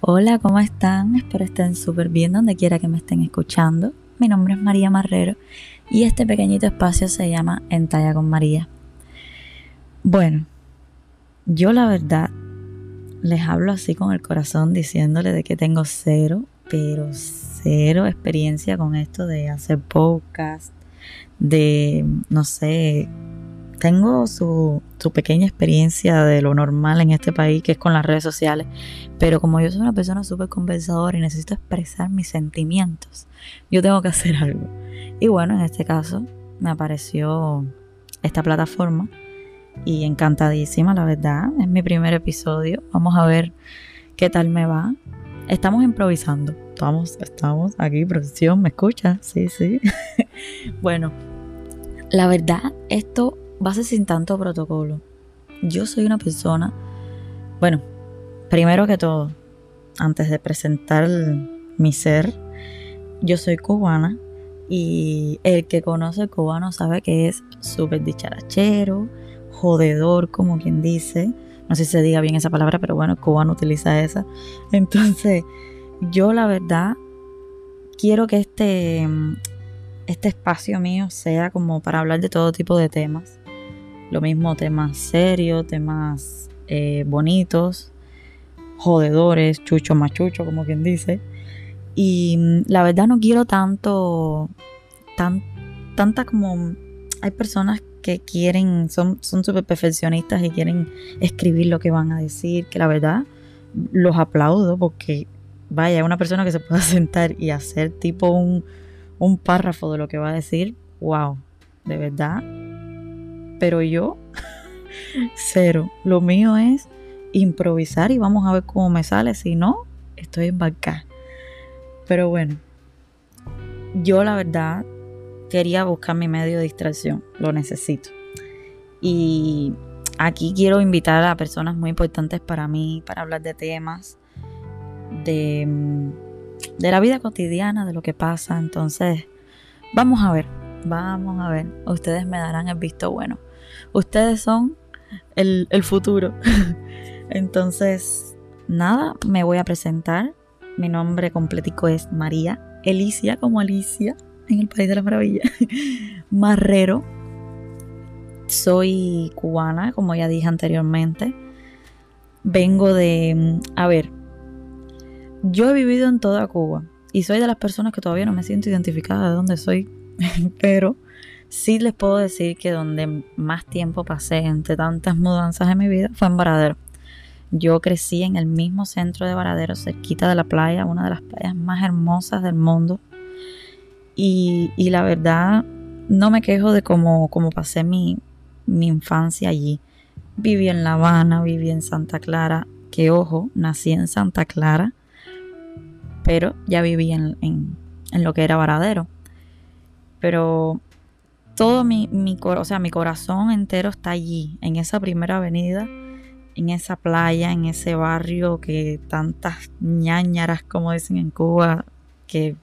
Hola, ¿cómo están? Espero estén súper bien donde quiera que me estén escuchando. Mi nombre es María Marrero y este pequeñito espacio se llama Entalla con María. Bueno, yo la verdad les hablo así con el corazón diciéndole de que tengo cero, pero cero experiencia con esto de hacer podcast, de, no sé, tengo su, pequeña experiencia de lo normal en este país, que es con las redes sociales, pero como yo soy una persona súper conversadora y necesito expresar mis sentimientos, yo tengo que hacer algo. Y bueno, en este caso me apareció esta plataforma y encantadísima, la verdad. Es mi primer episodio. Vamos a ver qué tal me va. Estamos improvisando. Estamos, estamos aquí, producción, ¿me escucha? Sí, sí. bueno, la verdad, esto ser sin tanto protocolo. Yo soy una persona, bueno, primero que todo, antes de presentar mi ser, yo soy cubana y el que conoce el cubano sabe que es súper dicharachero, jodedor, como quien dice. No sé si se diga bien esa palabra, pero bueno, el cubano utiliza esa. Entonces, yo la verdad quiero que este, este espacio mío sea como para hablar de todo tipo de temas. Lo mismo temas serios, temas eh, bonitos, jodedores, chucho machucho, como quien dice. Y mm, la verdad no quiero tanto, tan, tanta como... Hay personas que quieren, son súper perfeccionistas y quieren escribir lo que van a decir, que la verdad los aplaudo porque, vaya, una persona que se pueda sentar y hacer tipo un, un párrafo de lo que va a decir, wow, de verdad, pero yo, cero. Lo mío es improvisar y vamos a ver cómo me sale. Si no, estoy en banca. Pero bueno, yo la verdad quería buscar mi medio de distracción. Lo necesito. Y aquí quiero invitar a personas muy importantes para mí, para hablar de temas, de, de la vida cotidiana, de lo que pasa. Entonces, vamos a ver, vamos a ver. Ustedes me darán el visto bueno ustedes son el, futuro. Entonces, nada, me voy a presentar. Mi nombre completico es María Elicia, como Alicia en el País de la Maravilla. Marrero. Soy cubana, como ya dije anteriormente. Vengo de... A ver, yo he vivido en toda Cuba y soy de las personas que todavía no me siento identificada de dónde soy, pero Sí les puedo decir que donde más tiempo pasé entre tantas mudanzas en mi vida fue en Varadero. Yo crecí en el mismo centro de Varadero, cerquita de la playa, una de las playas más hermosas del mundo. Y, la verdad, no me quejo de cómo, cómo pasé mi, infancia allí. Viví en La Habana, viví en Santa Clara, que ojo, nací en Santa Clara, pero ya viví en, en lo que era Varadero. Pero todo mi, mi, o sea, mi corazón entero está allí, en esa primera avenida, en esa playa, en ese barrio que tantas ñañaras, como dicen en Cuba, que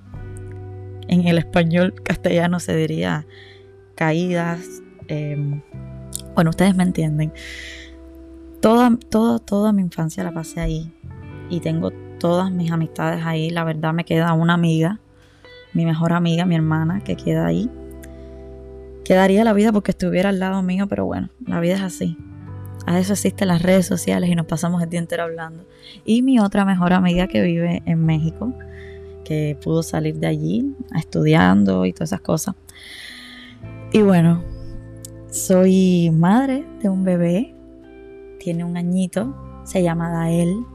en el español castellano se diría caídas. Em, bueno, ustedes me entienden. Toda, toda, toda mi infancia la pasé ahí y tengo todas mis amistades ahí. La verdad me queda una amiga, mi mejor amiga, mi hermana, que queda ahí Quedaría la vida porque estuviera al lado mío, pero bueno, la vida es así. A eso existen las redes sociales y nos pasamos el día entero hablando. Y mi otra mejor amiga que vive en México, que pudo salir de allí estudiando y todas esas cosas. Y bueno, soy madre de un bebé, tiene un añito, se llama Dael,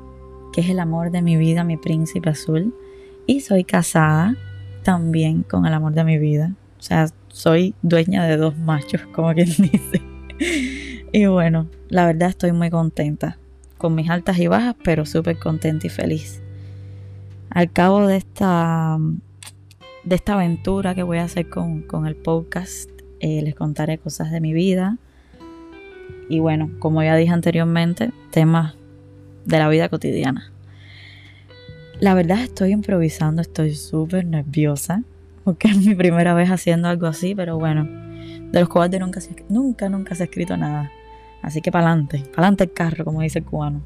que es el amor de mi vida, mi príncipe azul. Y soy casada también con el amor de mi vida. O sea, soy dueña de dos machos, como quien dice. y bueno, la verdad estoy muy contenta, con mis altas y bajas, pero súper contenta y feliz. Al cabo de esta, de esta aventura que voy a hacer con, el podcast, eh, les contaré cosas de mi vida. Y bueno, como ya dije anteriormente, temas de la vida cotidiana. La verdad estoy improvisando, estoy súper nerviosa porque es mi primera vez haciendo algo así, pero bueno, de los cobardes nunca, nunca, nunca se ha escrito nada. Así que para adelante el carro, como dice el cubano.